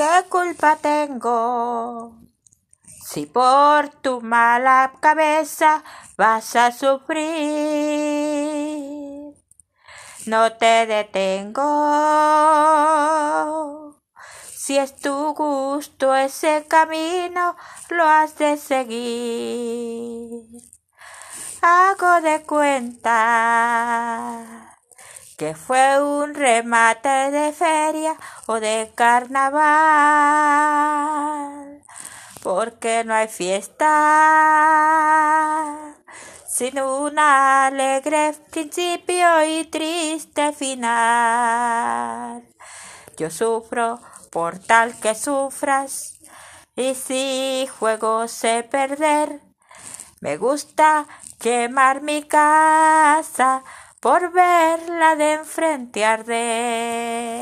¿Qué culpa tengo? Si por tu mala cabeza vas a sufrir, no te detengo. Si es tu gusto ese camino, lo has de seguir. Hago de cuenta que fue un remate de feria o de carnaval, porque no hay fiesta sin un alegre principio y triste final. Yo sufro por tal que sufras, y si juego sé perder, me gusta quemar mi casa por verla de enfrente arder.